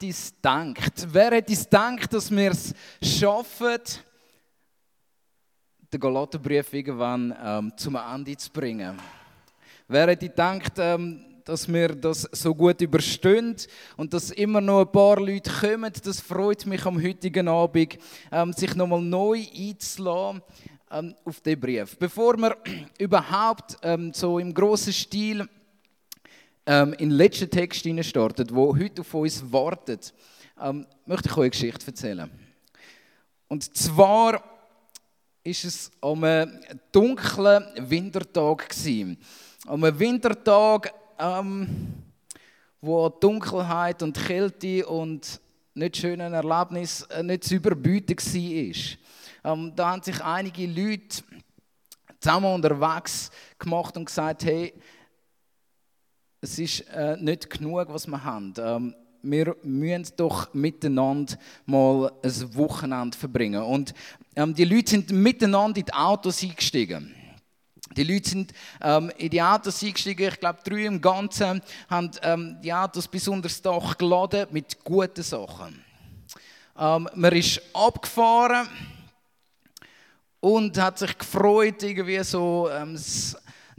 hätte es gedacht? Wer hätte es gedacht, dass wir es schaffen, den Galaterbrief irgendwann ähm, zum Ende zu bringen? Wer hätte gedacht, ähm, dass wir das so gut überstehen und dass immer noch ein paar Leute kommen. Das freut mich am heutigen Abend, ähm, sich nochmal neu einzulassen ähm, auf den Brief. Bevor wir überhaupt ähm, so im großen Stil ähm, in den letzten Text starten, wo heute auf uns wartet, ähm, möchte ich euch eine Geschichte erzählen. Und zwar ist es am dunklen Wintertag gewesen. Am Wintertag ähm, wo Dunkelheit und Kälte und nicht schöne Erlebnis äh, nicht zu überbieten war. Ähm, da haben sich einige Leute zusammen unterwegs gemacht und gesagt, hey, es ist äh, nicht genug, was wir haben. Ähm, wir müssen doch miteinander mal ein Wochenende verbringen. Und ähm, die Leute sind miteinander in die Autos eingestiegen. Die Leute sind ähm, in die Autos eingestiegen, ich glaube drei im Ganzen, haben ähm, die Autos bis unter das Dach geladen mit guten Sachen. Ähm, man ist abgefahren und hat sich gefreut, irgendwie so ähm,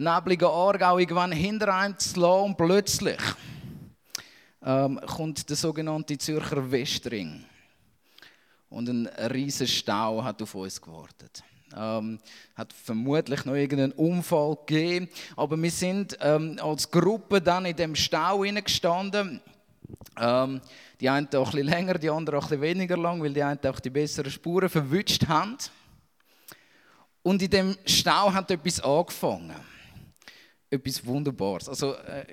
neblige Aargau irgendwann hinter einem zu lassen und plötzlich ähm, kommt der sogenannte Zürcher Westring und ein riesiger Stau hat auf uns gewartet. Ähm, hat vermutlich noch irgendeinen Unfall gegeben. Aber wir sind ähm, als Gruppe dann in dem Stau gestanden. Ähm, die einen ein bisschen länger, die anderen ein bisschen weniger lang, weil die einen auch die besseren Spuren verwünscht haben. Und in dem Stau hat etwas angefangen. Etwas Wunderbares. Also, äh,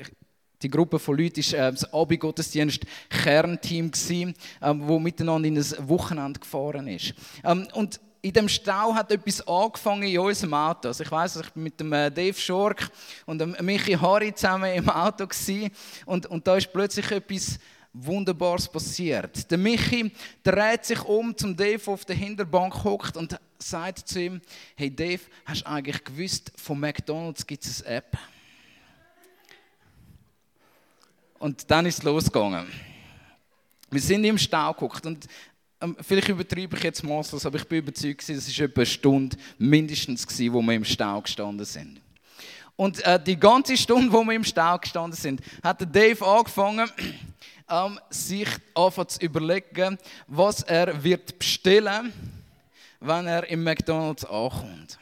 die Gruppe von Leuten war äh, das Abendgottesdienst Kernteam, gewesen, äh, wo miteinander in ein Wochenende gefahren ist. Ähm, und in dem Stau hat etwas angefangen in unserem Auto. Also ich weiß, ich bin mit dem äh, Dave Schork und dem Michi Harry zusammen im Auto gewesen, und, und da ist plötzlich etwas Wunderbares passiert. Der Michi dreht sich um zum Dave, auf der Hinterbank hockt und sagt zu ihm: Hey Dave, hast du eigentlich gewusst, von McDonald's gibt es eine App? Und dann ist es losgegangen. Wir sind im Stau geguckt und ähm, vielleicht übertreibe ich jetzt maßlos, aber ich bin überzeugt, es war etwa eine Stunde mindestens, gewesen, wo wir im Stau gestanden sind. Und äh, die ganze Stunde, wo wir im Stau gestanden sind, hat Dave angefangen, ähm, sich einfach zu überlegen, was er wird bestellen, wenn er im McDonald's ankommt.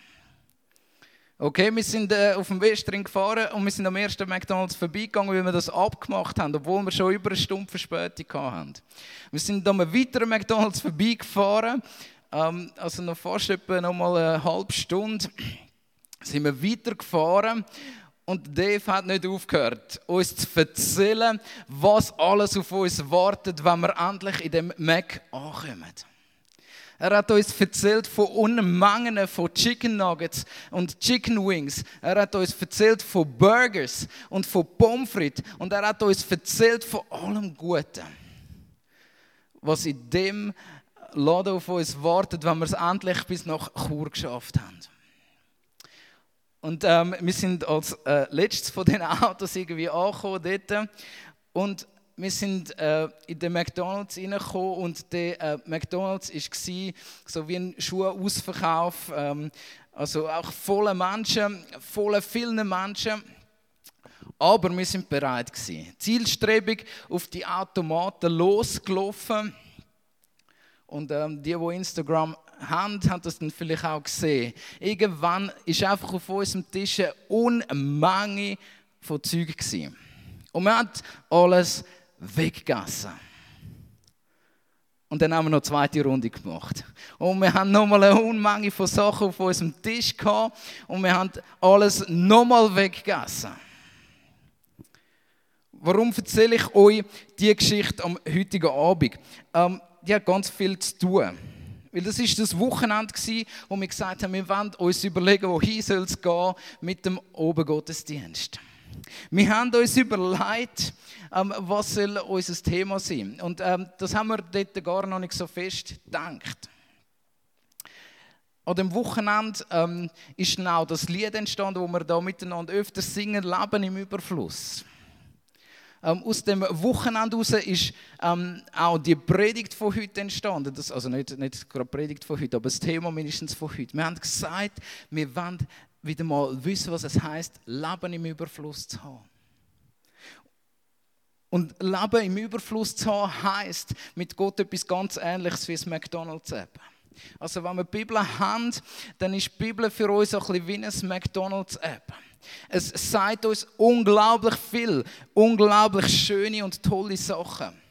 Okay, wir sind äh, auf dem Westring gefahren und wir sind am ersten McDonalds vorbeigegangen, weil wir das abgemacht haben, obwohl wir schon über eine Stunde Verspätung hatten. Wir sind an einem weiteren McDonalds vorbeigefahren, ähm, also noch fast etwa noch mal eine halbe Stunde sind wir weitergefahren und Dave hat nicht aufgehört, uns zu erzählen, was alles auf uns wartet, wenn wir endlich in dem Mac ankommen. Er hat uns erzählt von Unmengen von Chicken Nuggets und Chicken Wings. Er hat uns erzählt von Burgers und von Pommes frites. Und er hat uns erzählt von allem Guten, was in dem Laden auf uns wartet, wenn wir es endlich bis nach Chur geschafft haben. Und ähm, wir sind als äh, letztes von den Autos irgendwie angekommen dort. Und wir sind äh, in den McDonalds reingekommen und der äh, McDonalds war so wie ein Schuhausverkauf, ähm, also auch voller Menschen, voller vielen Menschen. Aber wir sind bereit gewesen. Zielstrebig auf die Automaten losgelaufen. Und ähm, die, die Instagram haben, haben das dann vielleicht auch gesehen. Irgendwann ist einfach auf unserem Tisch eine Unmenge von Zeug. Und man hat alles weggegessen. Und dann haben wir noch eine zweite Runde gemacht. Und wir haben nochmal eine Unmenge von Sachen auf unserem Tisch gehabt. Und wir haben alles nochmal weggegessen. Warum erzähle ich euch diese Geschichte am heutigen Abend? Ähm, die hat ganz viel zu tun. Weil das ist das Wochenende wo wir gesagt haben, wir wollen uns überlegen, wohin soll es gehen mit dem Obergottesdienst. Wir haben uns überlegt, ähm, was soll unser Thema sein. Und ähm, das haben wir dort gar noch nicht so fest gedacht. An dem Wochenende ähm, ist genau das Lied entstanden, wo wir da miteinander öfter singen, Leben im Überfluss. Ähm, aus dem Wochenende heraus ist ähm, auch die Predigt von heute entstanden. Das, also nicht, nicht gerade Predigt von heute, aber das Thema mindestens von heute. Wir haben gesagt, wir wollen wieder mal wissen, was es heißt, Leben im Überfluss zu haben. Und Leben im Überfluss zu haben, heisst mit Gott etwas ganz Ähnliches wie das McDonalds-App. Also wenn wir die Bibel haben, dann ist die Bibel für uns ein bisschen wie eine McDonalds-App. Es sagt uns unglaublich viel, unglaublich schöne und tolle Sachen.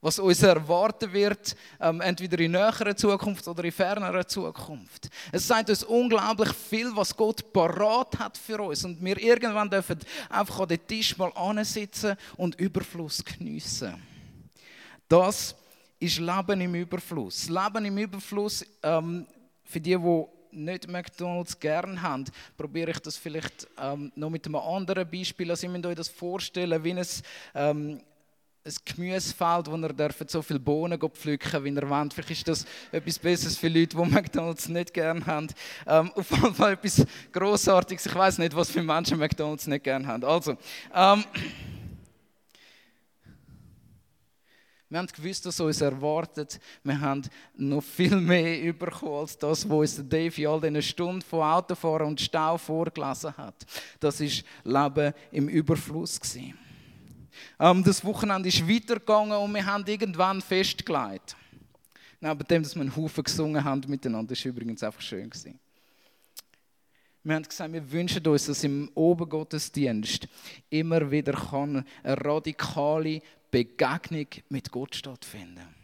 Was uns erwarten wird, ähm, entweder in näherer Zukunft oder in fernerer Zukunft. Es sagt uns unglaublich viel, was Gott parat hat für uns. Und wir irgendwann dürfen einfach an den Tisch mal ansitzen und Überfluss geniessen. Das ist Leben im Überfluss. Leben im Überfluss, ähm, für die, die nicht McDonalds gern haben, probiere ich das vielleicht ähm, noch mit einem anderen Beispiel. Also, ihr müsst euch das vorstellen, wie ein, ähm, ein Gemüsefeld, wo dürft so viele Bohnen pflücken wie ihr wollt. Vielleicht ist das etwas Besseres für Leute, die McDonalds nicht gern haben. Ähm, auf jeden Fall etwas Grossartiges. Ich weiß nicht, was für Menschen McDonalds nicht gern haben. Also, ähm, Wir haben gewusst, was uns erwartet. Wir haben noch viel mehr bekommen als das, was uns Dave in all diesen Stunden von Autofahren und Stau vorgelesen hat. Das ist Leben im Überfluss. Ähm, das Wochenende ist weitergegangen und wir haben irgendwann festgelegt. Neben dem, dass wir einen Haufen gesungen haben miteinander, das übrigens einfach schön. Gewesen. Wir haben gesagt, wir wünschen uns, dass im Obergottesdienst immer wieder eine radikale Begegnung mit Gott stattfinden.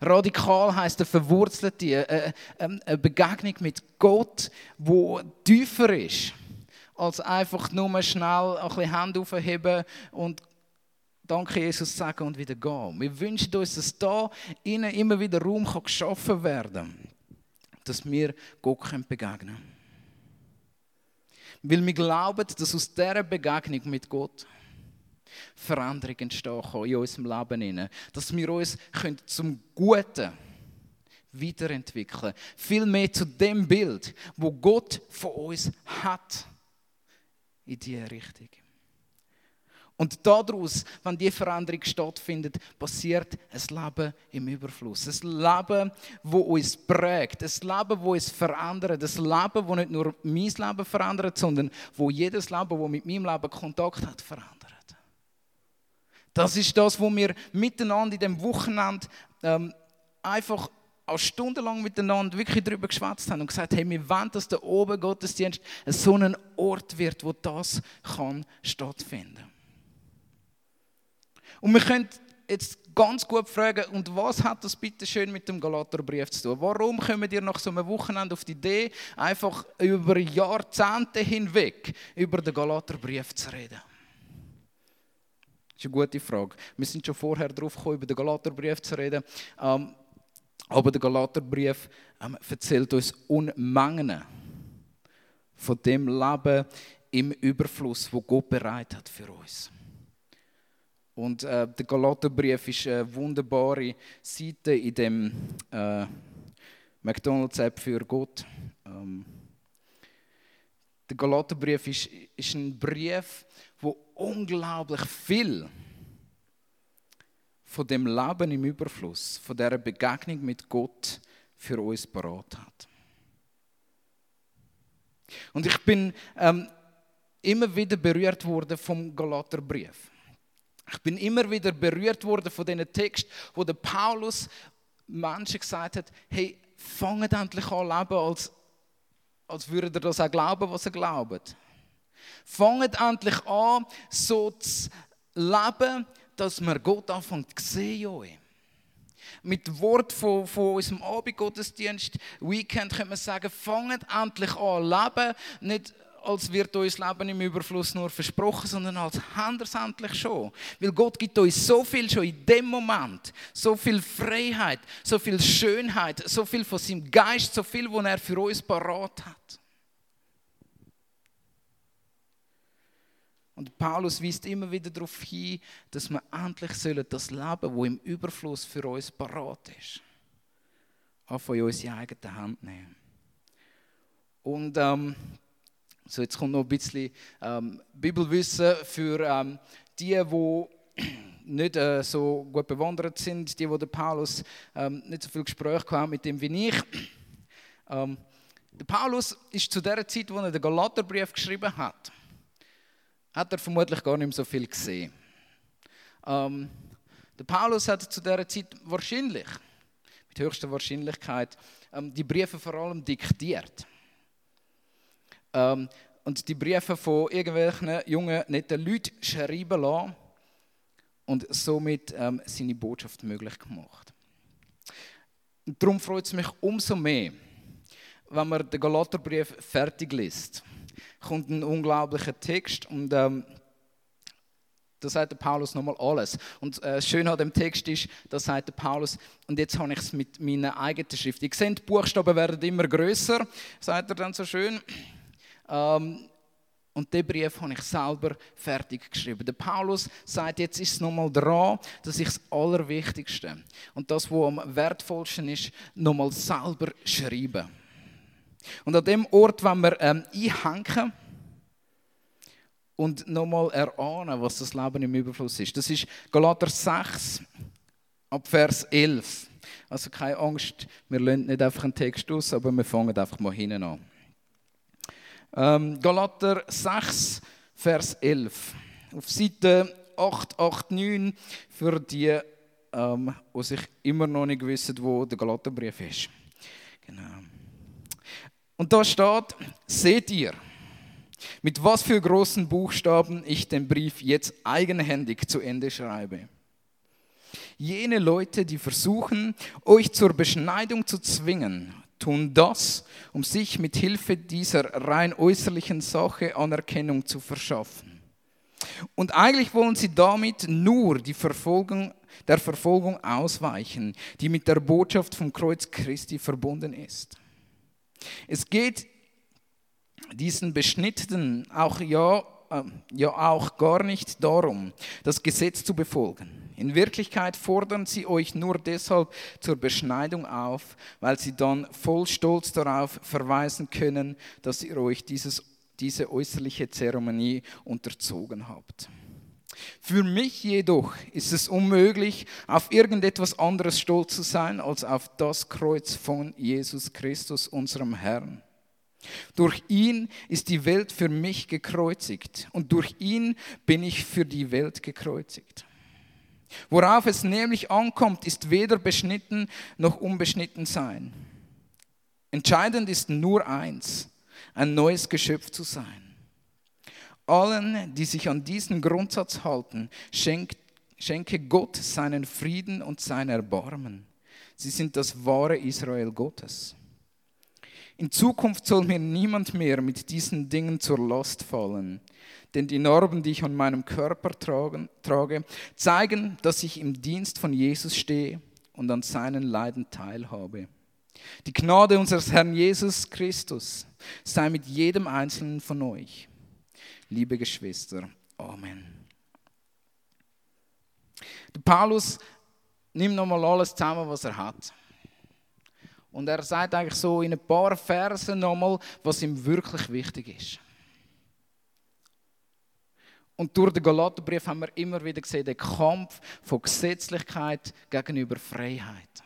Radikal heißt eine verwurzelte, äh, äh, ähm, eine Begegnung mit Gott, wo tiefer ist, als einfach nur schnell ein bisschen Hände aufheben und Danke Jesus sagen und wieder gehen. Wir wünschen uns, dass da innen immer wieder Raum geschaffen werden kann, dass wir Gott begegnen können. Weil wir glauben, dass aus dieser Begegnung mit Gott Veränderung entstehen kann in unserem Leben. Dass wir uns zum Guten weiterentwickeln Viel mehr zu dem Bild, wo Gott von uns hat. In diese Richtung. Und daraus, wenn diese Veränderung stattfindet, passiert ein Leben im Überfluss. Ein Leben, das uns prägt. Ein Leben, das uns verändert. Ein Leben, das nicht nur mein Leben verändert, sondern wo jedes Leben, das mit meinem Leben Kontakt hat, verändert. Das ist das, wo wir miteinander in dem Wochenende ähm, einfach auch stundenlang miteinander wirklich darüber geschwätzt haben und gesagt, hey, wir wollen, dass der Obergottesdienst so ein Ort wird, wo das kann stattfinden. Und wir können jetzt ganz gut fragen, und was hat das bitte schön mit dem Galaterbrief zu tun? Warum kommen ihr nach so einem Wochenende auf die Idee, einfach über Jahrzehnte hinweg über den Galaterbrief zu reden? Das ist eine gute Frage. Wir sind schon vorher darauf gekommen, über den Galaterbrief zu reden. Ähm, aber der Galaterbrief ähm, erzählt uns Unmengen von dem Leben im Überfluss, wo Gott bereit hat für uns. Und äh, der Galaterbrief ist eine wunderbare Seite in dem äh, McDonalds-App für Gott. Ähm, der Galaterbrief ist, ist ein Brief, wo unglaublich viel von dem Leben im Überfluss, von der Begegnung mit Gott für uns parat hat. Und ich bin ähm, immer wieder berührt worden vom Galaterbrief. Ich bin immer wieder berührt worden von diesen Text, wo der Paulus Menschen gesagt hat: Hey, fangt endlich an leben, als, als würdet ihr das auch glauben, was ihr glaubt. Fangt endlich an, so zu leben, dass wir Gott anfängt zu sehen. Mit Wort von, von unserem Abendgottesdienst, Weekend, könnte man sagen, fangt endlich an leben, nicht als wird uns Leben im Überfluss nur versprochen, sondern als haben wir es endlich schon. Weil Gott gibt uns so viel schon in dem Moment, so viel Freiheit, so viel Schönheit, so viel von seinem Geist, so viel, was er für uns parat hat. Und Paulus weist immer wieder darauf hin, dass wir endlich das Leben, das im Überfluss für uns parat ist, auch von uns in eigene Hand nehmen. Und ähm, so jetzt kommt noch ein bisschen ähm, Bibelwissen für ähm, die, die nicht äh, so gut bewandert sind, die, wo der Paulus ähm, nicht so viel Gespräch haben mit dem wie ich. Ähm, der Paulus ist zu der Zeit, wo er den Galaterbrief geschrieben hat, hat er vermutlich gar nicht so viel gesehen. Ähm, der Paulus hat zu der Zeit wahrscheinlich, mit höchster Wahrscheinlichkeit, ähm, die Briefe vor allem diktiert. Ähm, und die Briefe von irgendwelchen jungen, netten Leuten schreiben lassen und somit ähm, seine Botschaft möglich gemacht. Und darum freut es mich umso mehr, wenn man den Galaterbrief fertig liest. Kommt ein unglaublicher Text und ähm, da sagt der Paulus nochmal alles. Und äh, schön an dem Text ist, da sagt der Paulus, und jetzt habe ich es mit meiner eigenen Schrift. Ihr seht, die Buchstaben werden immer größer, sagt er dann so schön. Ähm, und den Brief habe ich selber fertig geschrieben. Der Paulus sagt, jetzt ist es nochmal dran, dass ich das Allerwichtigste und das, was am wertvollsten ist, nochmal selber schreibe. Und an dem Ort, wenn wir ähm, einhängen, und nochmal erahnen, was das Leben im Überfluss ist. Das ist Galater 6, ab Vers 11. Also keine Angst, wir lernen nicht einfach einen Text aus, aber wir fangen einfach mal hinten an. Ähm, Galater 6, Vers 11. Auf Seite 889 für die, ähm, die sich immer noch nicht wissen, wo der Galaterbrief ist. Genau. Und da steht, seht ihr, mit was für großen Buchstaben ich den Brief jetzt eigenhändig zu Ende schreibe. Jene Leute, die versuchen, euch zur Beschneidung zu zwingen, tun das, um sich mit Hilfe dieser rein äußerlichen Sache Anerkennung zu verschaffen. Und eigentlich wollen sie damit nur die Verfolgung, der Verfolgung ausweichen, die mit der Botschaft vom Kreuz Christi verbunden ist. Es geht diesen Beschnittenen auch ja, äh, ja auch gar nicht darum, das Gesetz zu befolgen. In Wirklichkeit fordern sie euch nur deshalb zur Beschneidung auf, weil sie dann voll Stolz darauf verweisen können, dass ihr euch dieses, diese äußerliche Zeremonie unterzogen habt. Für mich jedoch ist es unmöglich, auf irgendetwas anderes stolz zu sein als auf das Kreuz von Jesus Christus, unserem Herrn. Durch ihn ist die Welt für mich gekreuzigt und durch ihn bin ich für die Welt gekreuzigt. Worauf es nämlich ankommt, ist weder beschnitten noch unbeschnitten sein. Entscheidend ist nur eins, ein neues Geschöpf zu sein. Allen, die sich an diesen Grundsatz halten, schenkt, schenke Gott seinen Frieden und sein Erbarmen. Sie sind das wahre Israel Gottes. In Zukunft soll mir niemand mehr mit diesen Dingen zur Last fallen, denn die Narben, die ich an meinem Körper trage, zeigen, dass ich im Dienst von Jesus stehe und an seinen Leiden teilhabe. Die Gnade unseres Herrn Jesus Christus sei mit jedem Einzelnen von euch. Liebe Geschwister, Amen. Der Paulus nimmt nochmal alles zusammen, was er hat. Und er sagt eigentlich so in ein paar Versen nochmal, was ihm wirklich wichtig ist. Und durch den Galaterbrief haben wir immer wieder gesehen, den Kampf von Gesetzlichkeit gegenüber Freiheit.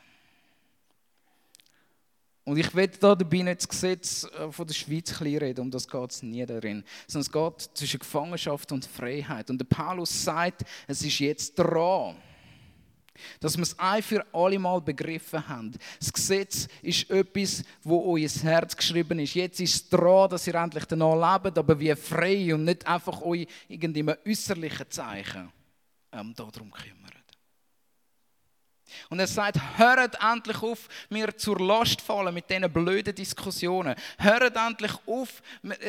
Und ich will da dabei nicht das Gesetz äh, von der Schweiz reden, um das geht es nie darin. Sondern es geht zwischen Gefangenschaft und Freiheit. Und der Paulus sagt, es ist jetzt dran dass wir es ein für alle Mal begriffen haben. Das Gesetz ist etwas, wo euer Herz geschrieben ist. Jetzt ist es dran, dass ihr endlich danach lebt, aber wie frei und nicht einfach euch irgendeinem äußerlichen Zeichen ähm, darum kümmert. Und er sagt, hört endlich auf, mir zur Last fallen mit diesen blöden Diskussionen. Hört endlich auf,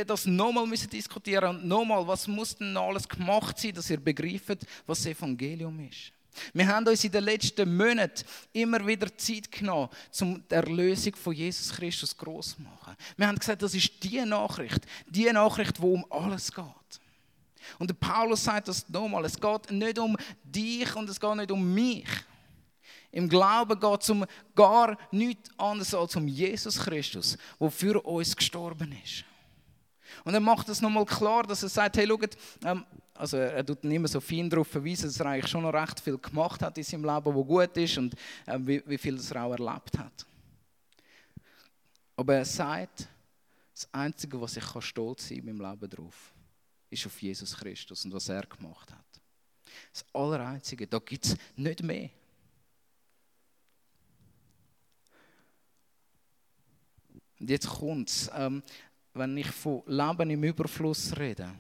das nochmal diskutieren und nochmal, was muss denn alles gemacht sein, dass ihr begreift, was das Evangelium ist. Wir haben uns in den letzten Monaten immer wieder Zeit genommen, um die Erlösung von Jesus Christus groß zu machen. Wir haben gesagt, das ist die Nachricht, die Nachricht, wo um alles geht. Und Paulus sagt das nochmal, es geht nicht um dich und es geht nicht um mich. Im Glauben geht es um gar nichts anderes als um Jesus Christus, der für uns gestorben ist. Und er macht es nochmal klar, dass er sagt, hey, schaut, ähm, also er tut nicht mehr so fein darauf verweisen, dass er eigentlich schon noch recht viel gemacht hat in seinem Leben, wo gut ist und äh, wie, wie viel er auch erlebt hat. Aber er sagt, das Einzige, was ich kann stolz sein in meinem Leben drauf, ist auf Jesus Christus und was er gemacht hat. Das Allereinzige, da gibt es nicht mehr. Und jetzt kommt es, ähm, wenn ich von Leben im Überfluss rede,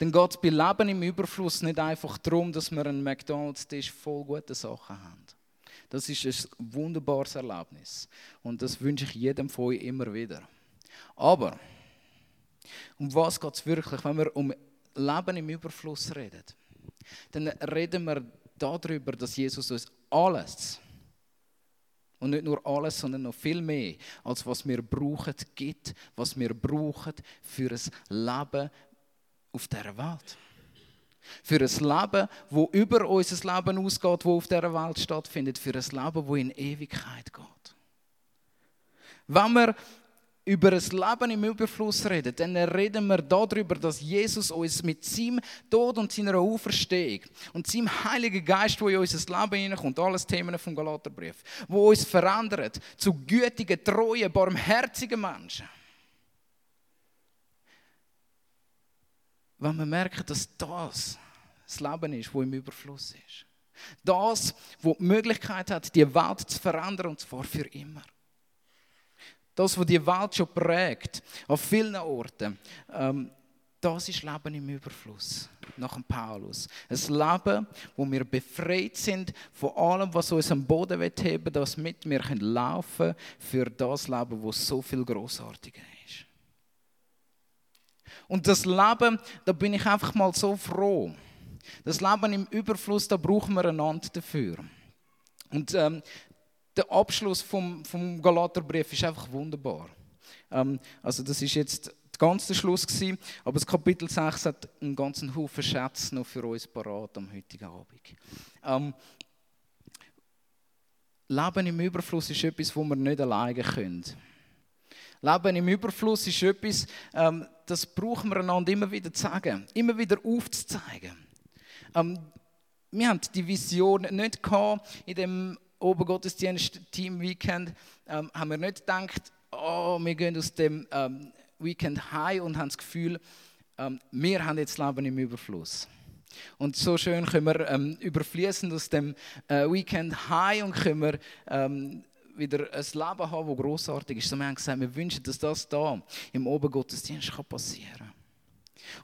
es bei Leben im Überfluss nicht einfach darum, dass wir einen McDonalds-Tisch voll gute Sachen haben. Das ist ein wunderbares Erlebnis. Und das wünsche ich jedem von euch immer wieder. Aber, um was geht es wirklich, wenn wir um Leben im Überfluss reden? Dann reden wir darüber, dass Jesus uns alles, und nicht nur alles, sondern noch viel mehr, als was wir brauchen, gibt, was wir brauchen für ein Leben auf dieser Welt. Für ein Leben, wo über unser Leben ausgeht, wo auf dieser Welt stattfindet. Für ein Leben, wo in Ewigkeit geht. Wenn wir über ein Leben im Überfluss reden, dann reden wir darüber, dass Jesus uns mit seinem Tod und seiner Auferstehung und seinem Heiligen Geist, wo in unser Leben hineinkommt, alles Themen vom Galaterbrief, wo uns verändert zu gütigen, treuen, barmherzigen Menschen. Wenn wir merken, dass das das Leben ist, wo im Überfluss ist. Das, wo die Möglichkeit hat, die Welt zu verändern und zwar für immer. Das, was die Welt schon prägt, auf vielen Orten, ähm, das ist Leben im Überfluss, nach dem Paulus. Ein Leben, wo wir befreit sind von allem, was uns am Boden heben will, damit wir laufen können für das Leben, wo so viel großartiger ist. Und das Leben, da bin ich einfach mal so froh. Das Leben im Überfluss, da brauchen wir einander dafür. Und ähm, der Abschluss vom, vom Galaterbrief ist einfach wunderbar. Ähm, also das ist jetzt der ganze Schluss gewesen, aber das Kapitel 6 hat einen ganzen Haufen Schätze noch für uns parat am heutigen Abend. Ähm, Leben im Überfluss ist etwas, wo wir nicht alleine können. Leben im Überfluss ist etwas, ähm, das brauchen wir einander immer wieder zu sagen, immer wieder aufzuzeigen. Ähm, wir haben die Vision nicht gehabt in dem Obergottesdienst Team Weekend, ähm, haben wir nicht gedacht, oh, wir gehen aus dem ähm, Weekend heim und haben das Gefühl, ähm, wir haben jetzt Leben im Überfluss. Und so schön können wir ähm, überfließen aus dem äh, Weekend heim und können wir ähm, wieder ein Leben haben, das großartig ist. So, wir haben gesagt, wir wünschen, dass das da im Obergottesdienst passieren kann.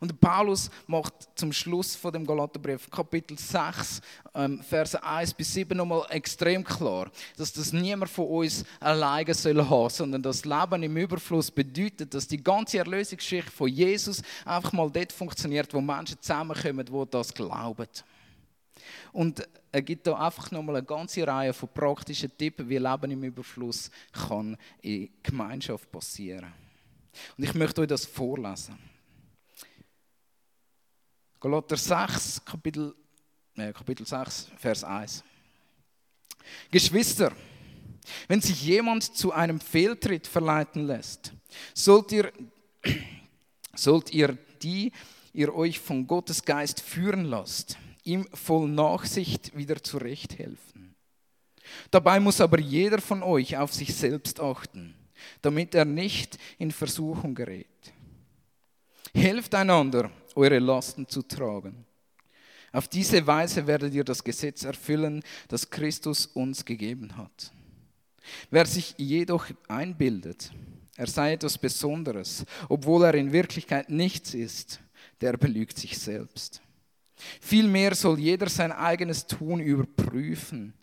Und Paulus macht zum Schluss von dem Galaterbrief, Kapitel 6, ähm, Verse 1 bis 7, nochmal extrem klar, dass das niemand von uns alleine soll haben, sondern das Leben im Überfluss bedeutet, dass die ganze Erlösungsgeschichte von Jesus einfach mal dort funktioniert, wo Menschen zusammenkommen, die das glauben. Und er gibt da einfach nochmal eine ganze Reihe von praktischen Tipps, wie Leben im Überfluss kann in Gemeinschaft passieren. Und ich möchte euch das vorlesen. Galater 6, Kapitel, äh, Kapitel 6, Vers 1. Geschwister, wenn sich jemand zu einem Fehltritt verleiten lässt, sollt ihr, sollt ihr die ihr euch von Gottes Geist führen lasst, ihm voll Nachsicht wieder zurechthelfen. Dabei muss aber jeder von euch auf sich selbst achten, damit er nicht in Versuchung gerät. Helft einander, eure Lasten zu tragen. Auf diese Weise werdet ihr das Gesetz erfüllen, das Christus uns gegeben hat. Wer sich jedoch einbildet, er sei etwas Besonderes, obwohl er in Wirklichkeit nichts ist, der belügt sich selbst. Vielmehr soll jeder sein eigenes Tun überprüfen.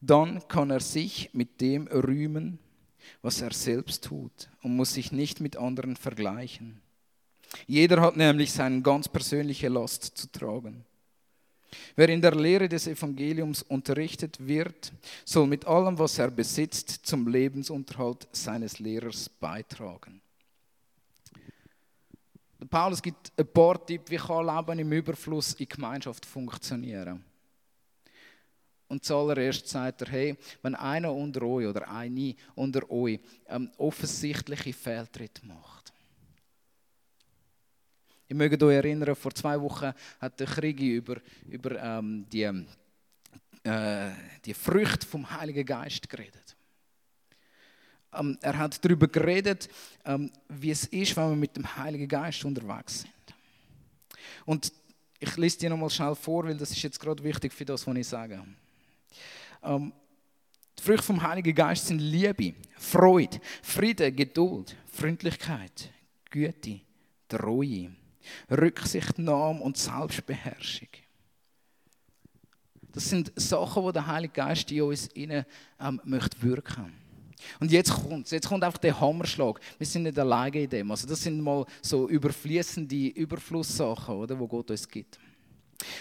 Dann kann er sich mit dem rühmen, was er selbst tut und muss sich nicht mit anderen vergleichen. Jeder hat nämlich seine ganz persönliche Last zu tragen. Wer in der Lehre des Evangeliums unterrichtet wird, soll mit allem, was er besitzt, zum Lebensunterhalt seines Lehrers beitragen. Paulus gibt ein paar Tipps, wie kann Leben im Überfluss in Gemeinschaft funktionieren. Und zuallererst sagt er, hey, wenn einer unter euch oder eine unter euch ähm, offensichtliche Fehltritte macht. Ich möge euch erinnern, vor zwei Wochen hat der Krieg über, über ähm, die, äh, die Früchte vom Heiligen Geist geredet. Ähm, er hat darüber geredet, ähm, wie es ist, wenn wir mit dem Heiligen Geist unterwegs sind. Und ich lese dir nochmal schnell vor, weil das ist jetzt gerade wichtig für das, was ich sage. Ähm, die Früchte vom Heiligen Geist sind Liebe, Freude, Friede, Geduld, Freundlichkeit, Güte, Treue, Rücksichtnahme und Selbstbeherrschung. Das sind Sachen, die der Heilige Geist in uns innen, ähm, möchte wirken. Und jetzt kommt jetzt kommt einfach der Hammerschlag. Wir sind nicht alleine in dem. Also das sind mal so überfließende Überflusssachen, oder, wo Gott uns gibt.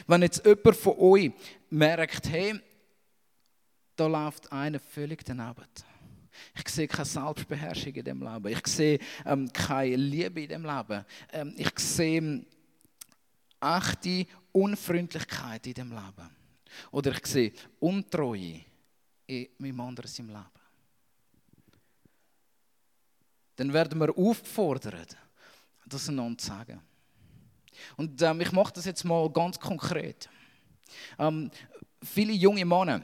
Wenn jetzt jemand von euch merkt, hey, da läuft einer völlig daneben. Ich sehe keine Selbstbeherrschung in dem Leben. Ich sehe ähm, keine Liebe in dem Leben. Ähm, ich sehe echte Unfreundlichkeit in dem Leben. Oder ich sehe Untreue in meinem anderen Leben. Dann werden wir aufgefordert, das einander zu sagen. Und ähm, ich mache das jetzt mal ganz konkret. Ähm, viele junge Männer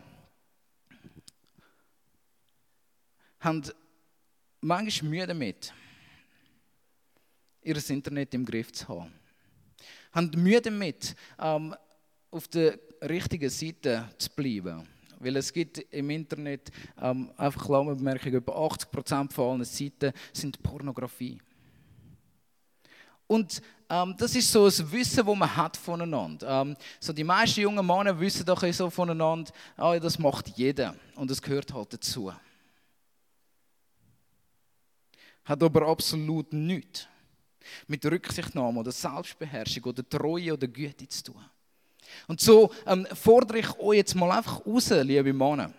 haben manchmal Mühe damit, ihr Internet im Griff zu haben. Haben Mühe damit, ähm, auf der richtigen Seite zu bleiben. Weil es gibt im Internet, ähm, einfach Klammerbemerkung, über 80% von allen Seiten sind Pornografie. Und ähm, das ist so ein Wissen, das man hat voneinander. Ähm, so die meisten jungen Männer wissen doch so voneinander, ah, das macht jeder und es gehört halt dazu hat aber absolut nichts mit Rücksichtnahme oder Selbstbeherrschung oder Treue oder Güte zu tun. Und so ähm, fordere ich euch jetzt mal einfach raus, liebe Männer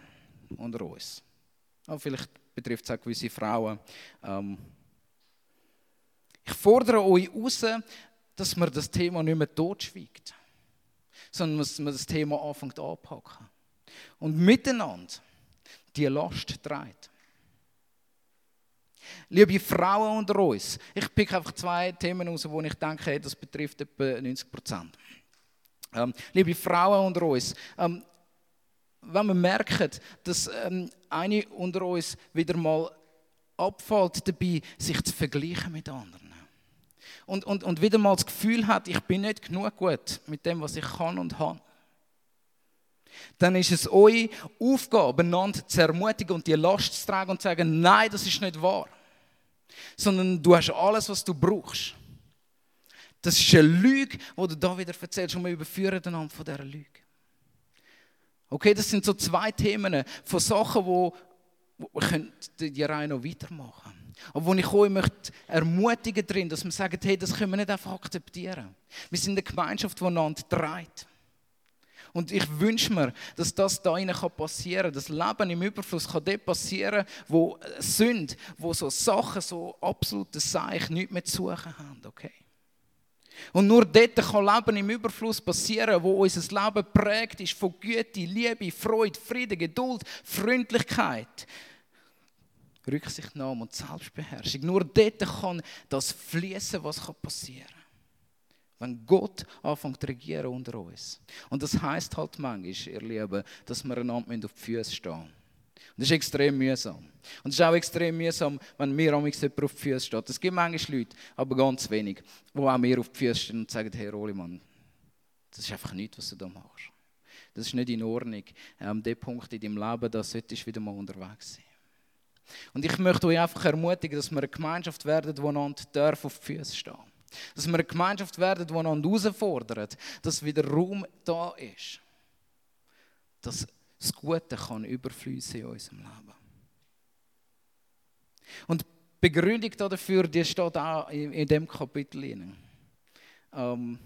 unter uns. Ja, vielleicht betrifft es auch gewisse Frauen. Ähm, ich fordere euch raus, dass man das Thema nicht mehr totschweigt, sondern dass man das Thema anfängt anpacken. Und miteinander die Last trägt. Liebe Frauen unter uns, ich pick einfach zwei Themen aus, wo ich denke, das betrifft etwa 90 Prozent. Ähm, liebe Frauen unter uns, ähm, wenn wir merken, dass ähm, eine unter uns wieder mal abfällt dabei, sich zu vergleichen mit anderen. Und, und, und wieder mal das Gefühl hat, ich bin nicht genug gut mit dem, was ich kann und habe. Dann ist es eure Aufgabe, einander zu ermutigen und die Last zu tragen und zu sagen, nein, das ist nicht wahr sondern du hast alles, was du brauchst. Das ist eine Lüge, die du da wieder erzählst und wir überführen einander von dieser Lüge. Okay, das sind so zwei Themen von Sachen, wo, wo wir die Reihe noch weitermachen aber wo ich euch möchte ermutigen drin, dass wir sagen, hey, das können wir nicht einfach akzeptieren. Wir sind eine Gemeinschaft, die einander treibt. Und ich wünsche mir, dass das da innen passieren kann. Das Leben im Überfluss kann dort passieren, wo Sünde, wo so Sachen, so absolute Seich nichts mehr zu suchen haben. Okay? Und nur dort kann Leben im Überfluss passieren, wo unser Leben prägt ist von Güte, Liebe, Freude, Frieden, Geduld, Freundlichkeit, Rücksichtnahme und Selbstbeherrschung. Nur dort kann das fließen, was passieren kann. Wenn Gott anfängt zu regieren unter uns. Und das heißt halt manchmal, ihr Lieben, dass wir einander auf die Füße stehen. Und das ist extrem mühsam. Und es ist auch extrem mühsam, wenn mir am jemand auf die Füße steht. Es gibt manchmal Leute, aber ganz wenig, die auch mir auf die Füße stehen und sagen, hey Rolimann, das ist einfach nichts, was du da machst. Das ist nicht in Ordnung. An dem Punkt in deinem Leben, da solltest du wieder mal unterwegs sein. Und ich möchte euch einfach ermutigen, dass wir eine Gemeinschaft werden, die einander auf die Füße stehen dass wir eine Gemeinschaft werden, die einander herausfordert, dass wieder Raum da ist. Dass das Gute kann überfließen in unserem Leben. Und die Begründung dafür, die steht auch in, in dem Kapitel. Ähm,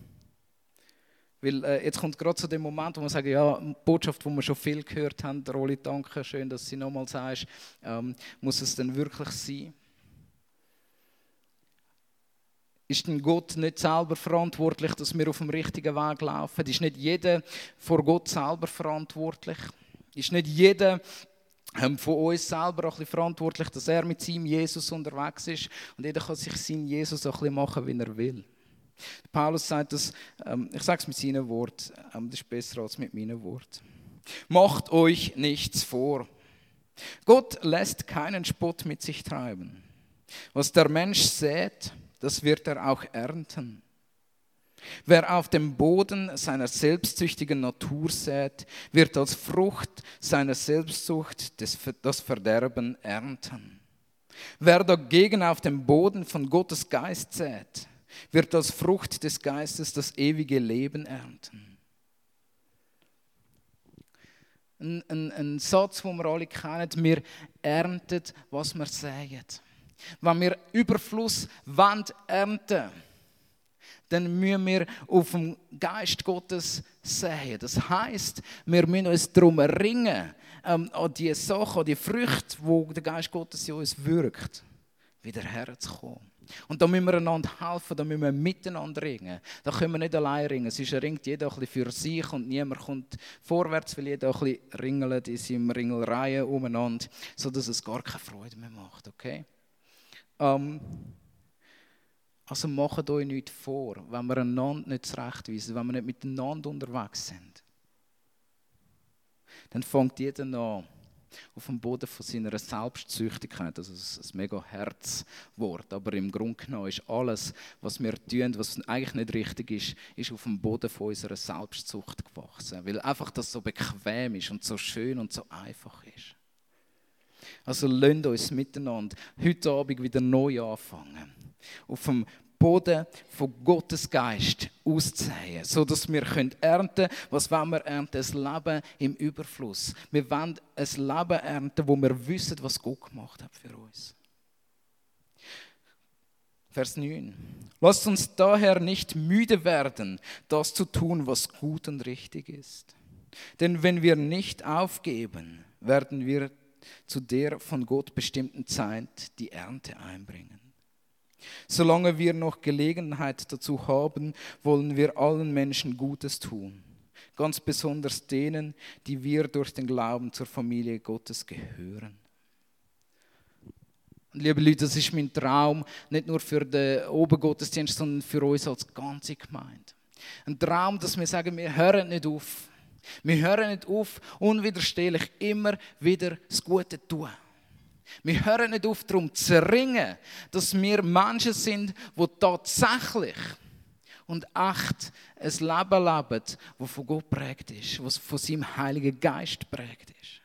weil äh, jetzt kommt gerade zu dem Moment, wo man sagt, ja, eine Botschaft, die wir schon viel gehört haben, Roli, danke, schön, dass sie nochmal sagst, ähm, muss es denn wirklich sein? Ist denn Gott nicht selber verantwortlich, dass wir auf dem richtigen Weg laufen? Ist nicht jeder vor Gott selber verantwortlich? Ist nicht jeder ähm, von uns selber auch ein bisschen verantwortlich, dass er mit seinem Jesus unterwegs ist und jeder kann sich seinen Jesus auch ein bisschen machen, wie er will. Paulus sagt das, ähm, ich sage es mit seinen Worten, ähm, das ist besser als mit meinen Worten. Macht euch nichts vor. Gott lässt keinen Spott mit sich treiben. Was der Mensch sät, das wird er auch ernten. Wer auf dem Boden seiner selbstsüchtigen Natur sät, wird als Frucht seiner Selbstsucht das Verderben ernten. Wer dagegen auf dem Boden von Gottes Geist sät, wird als Frucht des Geistes das ewige Leben ernten. Ein, ein, ein Satz, den wir alle kennen, wir ernten, was wir säen. Wenn wir Überfluss wollen ernten dann müssen wir auf dem Geist Gottes sehen. Das heißt, wir müssen uns darum ringen, ähm, an die Sachen, an die Früchte, wo der Geist Gottes in uns wirkt, wieder herzukommen. Und da müssen wir einander helfen, da müssen wir miteinander ringen. Da können wir nicht allein ringen. Sonst ringt jeder ein bisschen für sich und niemand kommt vorwärts, weil jeder ein bisschen ringelt in seinem Ringelreihen umeinander, sodass es gar keine Freude mehr macht. Okay? Ähm, also macht euch nichts vor, wenn wir einander nicht zurechtweisen, wenn wir nicht miteinander unterwegs sind. Dann fängt jeder an, auf dem Boden von seiner Selbstsüchtigkeit, also das ist ein mega Herzwort, aber im Grunde genommen ist alles, was wir tun, was eigentlich nicht richtig ist, ist auf dem Boden von unserer Selbstsucht gewachsen, weil einfach das so bequem ist und so schön und so einfach ist. Also lasst uns miteinander heute Abend wieder neu anfangen auf dem Boden von Gottes Geist auszusehen, so dass wir ernten können. Was wollen wir ernten? Ein Leben im Überfluss. Wir wollen ein Leben ernten, wo wir wissen, was Gott gemacht hat für uns. Vers 9. Lasst uns daher nicht müde werden, das zu tun, was gut und richtig ist. Denn wenn wir nicht aufgeben, werden wir zu der von Gott bestimmten Zeit die Ernte einbringen. Solange wir noch Gelegenheit dazu haben, wollen wir allen Menschen Gutes tun, ganz besonders denen, die wir durch den Glauben zur Familie Gottes gehören. Liebe Leute, das ist mein Traum, nicht nur für den Obergottesdienst, sondern für uns als ganze Gemeinde. Ein Traum, dass wir sagen, wir hören nicht auf. Wir hören nicht auf, unwiderstehlich immer wieder das Gute zu tun. Wir hören nicht auf, darum zu ringen, dass wir Menschen sind, die tatsächlich und echt ein Leben leben, das von Gott prägt ist, was von seinem Heiligen Geist prägt ist.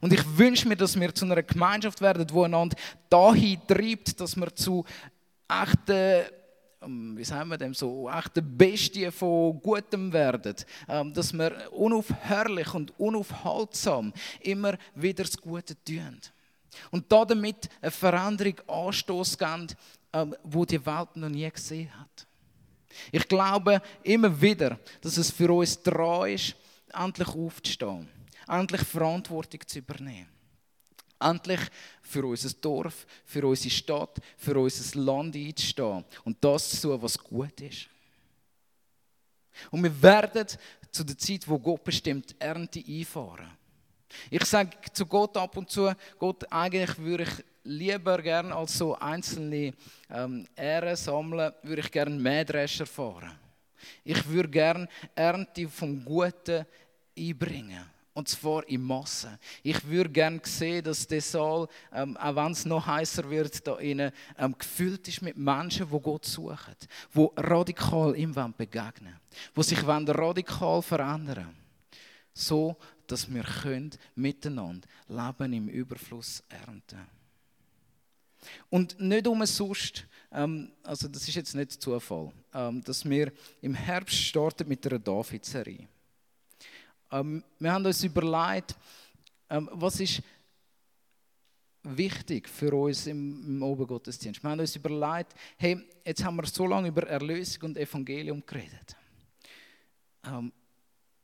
Und ich wünsche mir, dass wir zu einer Gemeinschaft werden, die einander dahin treibt, dass wir zu echten wie sagen wir dem so, echte Bestien von Gutem werden, ähm, dass wir unaufhörlich und unaufhaltsam immer wieder das Gute tun. Und damit eine Veränderung anstoßen geben, ähm, die Welt noch nie gesehen hat. Ich glaube immer wieder, dass es für uns dran ist, endlich aufzustehen, endlich Verantwortung zu übernehmen. Endlich für unser Dorf, für unsere Stadt, für unser Land einzustehen und das zu tun, was gut ist. Und wir werden zu der Zeit, wo Gott bestimmt, Ernte einfahren. Ich sage zu Gott ab und zu, Gott, eigentlich würde ich lieber gerne als so einzelne ähm, Ehren sammeln, würde ich gerne Mähdrescher fahren. Ich würde gerne Ernte vom Guten einbringen. Und zwar in Massen. Ich würde gerne sehen, dass der Saal, ähm, auch wenn es noch heißer wird, da innen, ähm, gefüllt ist mit Menschen, die Gott suchen, die radikal ihm begegnen wollen, die sich radikal verändern wollen. So, dass wir können miteinander Leben im Überfluss ernten Und nicht umsonst, ähm, also das ist jetzt nicht Zufall, ähm, dass wir im Herbst starten mit einer David-Serie. Ähm, wir haben uns überlegt, ähm, was ist wichtig für uns im, im Obergottesdienst. Wir haben uns überlegt, hey, jetzt haben wir so lange über Erlösung und Evangelium geredet. Ähm,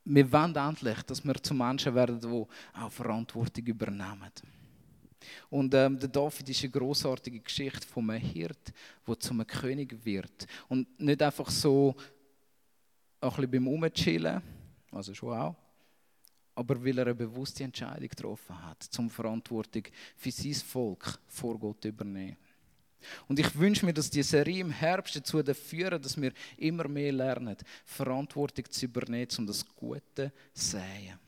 wir wollen endlich, dass wir zu Menschen werden, die auch Verantwortung übernehmen. Und ähm, der David ist eine großartige Geschichte von einem Hirt, der zum König wird. Und nicht einfach so ein bisschen beim Umchillen, also schon auch, aber weil er eine bewusste Entscheidung getroffen hat, zum Verantwortung für sein Volk vor Gott übernehmen. Und ich wünsche mir, dass die Serie im Herbst dazu führen, dass wir immer mehr lernen, Verantwortung zu übernehmen, um das Gute zu sehen.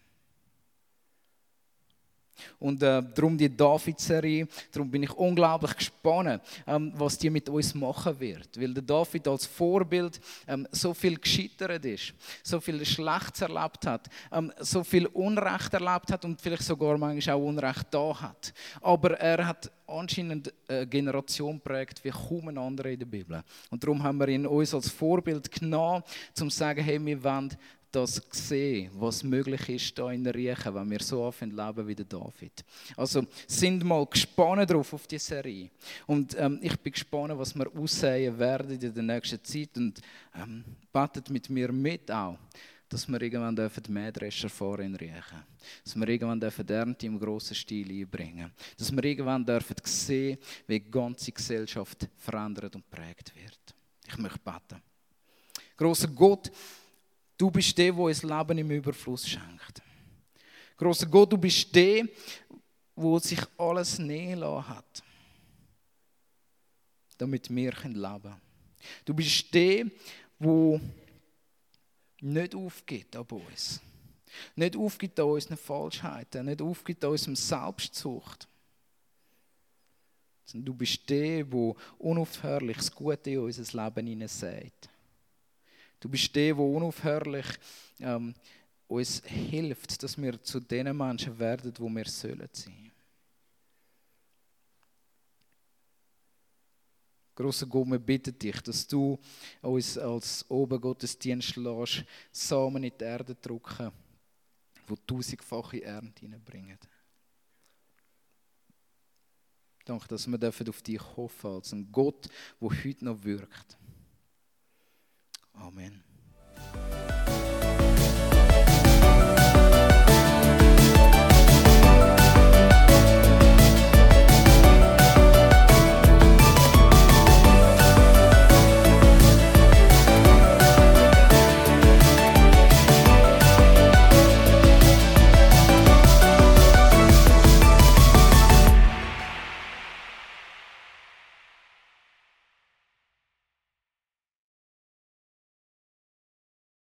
Und äh, darum die David-Serie, darum bin ich unglaublich gespannt, ähm, was die mit uns machen wird. Weil der David als Vorbild ähm, so viel gescheitert ist, so viel Schlechtes erlebt hat, ähm, so viel Unrecht erlebt hat und vielleicht sogar manchmal auch Unrecht da hat. Aber er hat anscheinend eine Generation prägt wie kaum ein anderer in der Bibel. Und darum haben wir ihn uns als Vorbild genommen, um zu sagen, hey, wir wollen das sehen, was möglich ist da in Riechen, wenn wir so anfangen leben wie der David. Also sind mal gespannt drauf auf die Serie. Und ähm, ich bin gespannt, was wir aussehen werden in der nächsten Zeit. Und ähm, betet mit mir mit auch, dass wir irgendwann dürfen Mähdrescher fahren in Riechen. Dass wir irgendwann dürfen Ernte im grossen Stil einbringen. Dass wir irgendwann dürfen sehen, wie die ganze Gesellschaft verändert und prägt wird. Ich möchte beten. Großer Gott, Du bist der, der uns Leben im Überfluss schenkt. Großer Gott, du bist der, wo sich alles nehmen hat, damit wir leben können. Du bist der, der nicht aufgibt an uns. Nicht aufgibt an unseren Falschheiten, nicht aufgibt an unserem Selbstzucht. Du bist der, der unaufhörlich das Gute in unser Leben hineinsät. Du bist der, der unaufhörlich ähm, uns hilft, dass wir zu den Menschen werden, wo wir sollen sein. Großer Gott, wir bitten dich, dass du uns als Obergottesdienst lässt, Samen in die Erde drücken, wo tausendfache Ernte hineinbringen. Danke, dass wir auf dich hoffen als ein Gott, der heute noch wirkt. Amen.